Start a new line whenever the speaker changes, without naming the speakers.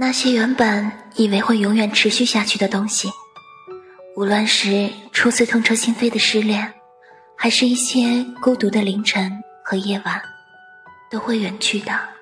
那些原本以为会永远持续下去的东西无论是初次痛彻心扉的失恋还是一些孤独的凌晨和夜晚都会远去的。